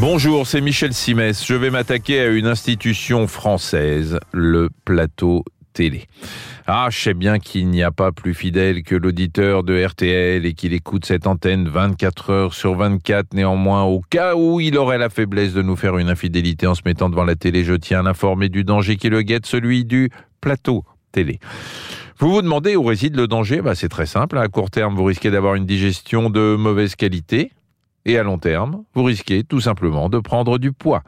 Bonjour, c'est Michel Simès. Je vais m'attaquer à une institution française, le plateau télé. Ah, je sais bien qu'il n'y a pas plus fidèle que l'auditeur de RTL et qu'il écoute cette antenne 24 heures sur 24. Néanmoins, au cas où il aurait la faiblesse de nous faire une infidélité en se mettant devant la télé, je tiens à l'informer du danger qui le guette, celui du plateau télé. Vous vous demandez où réside le danger? Bah, C'est très simple. À court terme, vous risquez d'avoir une digestion de mauvaise qualité. Et à long terme, vous risquez tout simplement de prendre du poids.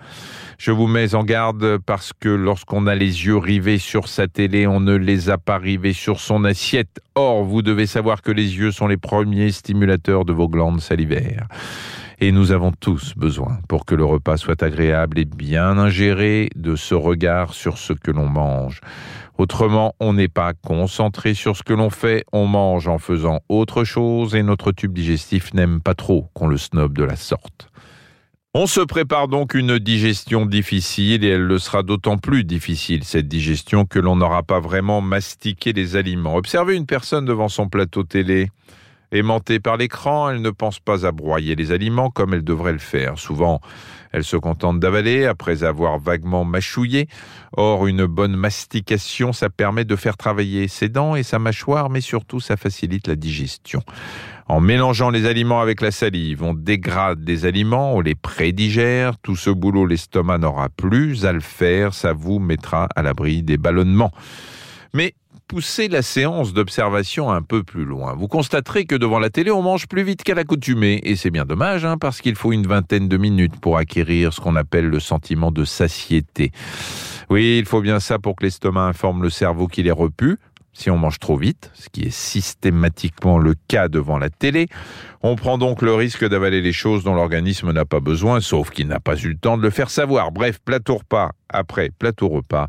Je vous mets en garde parce que lorsqu'on a les yeux rivés sur sa télé, on ne les a pas rivés sur son assiette. Or, vous devez savoir que les yeux sont les premiers stimulateurs de vos glandes salivaires. Et nous avons tous besoin, pour que le repas soit agréable et bien ingéré, de ce regard sur ce que l'on mange. Autrement, on n'est pas concentré sur ce que l'on fait, on mange en faisant autre chose et notre tube digestif n'aime pas trop qu'on le snob de la sorte. On se prépare donc une digestion difficile et elle le sera d'autant plus difficile, cette digestion, que l'on n'aura pas vraiment mastiqué les aliments. Observez une personne devant son plateau télé. Aimantée par l'écran, elle ne pense pas à broyer les aliments comme elle devrait le faire. Souvent, elle se contente d'avaler après avoir vaguement mâchouillé. Or, une bonne mastication, ça permet de faire travailler ses dents et sa mâchoire, mais surtout, ça facilite la digestion. En mélangeant les aliments avec la salive, on dégrade des aliments, on les prédigère. Tout ce boulot, l'estomac n'aura plus à le faire. Ça vous mettra à l'abri des ballonnements. Mais poussez la séance d'observation un peu plus loin. Vous constaterez que devant la télé, on mange plus vite qu'à l'accoutumée. Et c'est bien dommage, hein, parce qu'il faut une vingtaine de minutes pour acquérir ce qu'on appelle le sentiment de satiété. Oui, il faut bien ça pour que l'estomac informe le cerveau qu'il est repu. Si on mange trop vite, ce qui est systématiquement le cas devant la télé, on prend donc le risque d'avaler les choses dont l'organisme n'a pas besoin, sauf qu'il n'a pas eu le temps de le faire savoir. Bref, plateau repas après plateau repas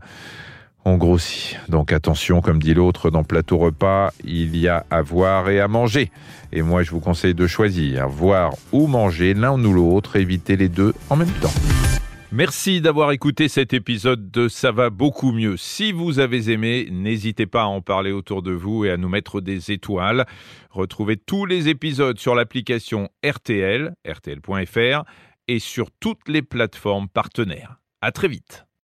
on grossit. Donc attention, comme dit l'autre, dans plateau repas, il y a à voir et à manger. Et moi, je vous conseille de choisir, voir ou manger l'un ou l'autre, éviter les deux en même temps. Merci d'avoir écouté cet épisode de Ça va beaucoup mieux. Si vous avez aimé, n'hésitez pas à en parler autour de vous et à nous mettre des étoiles. Retrouvez tous les épisodes sur l'application RTL, rtl.fr et sur toutes les plateformes partenaires. À très vite.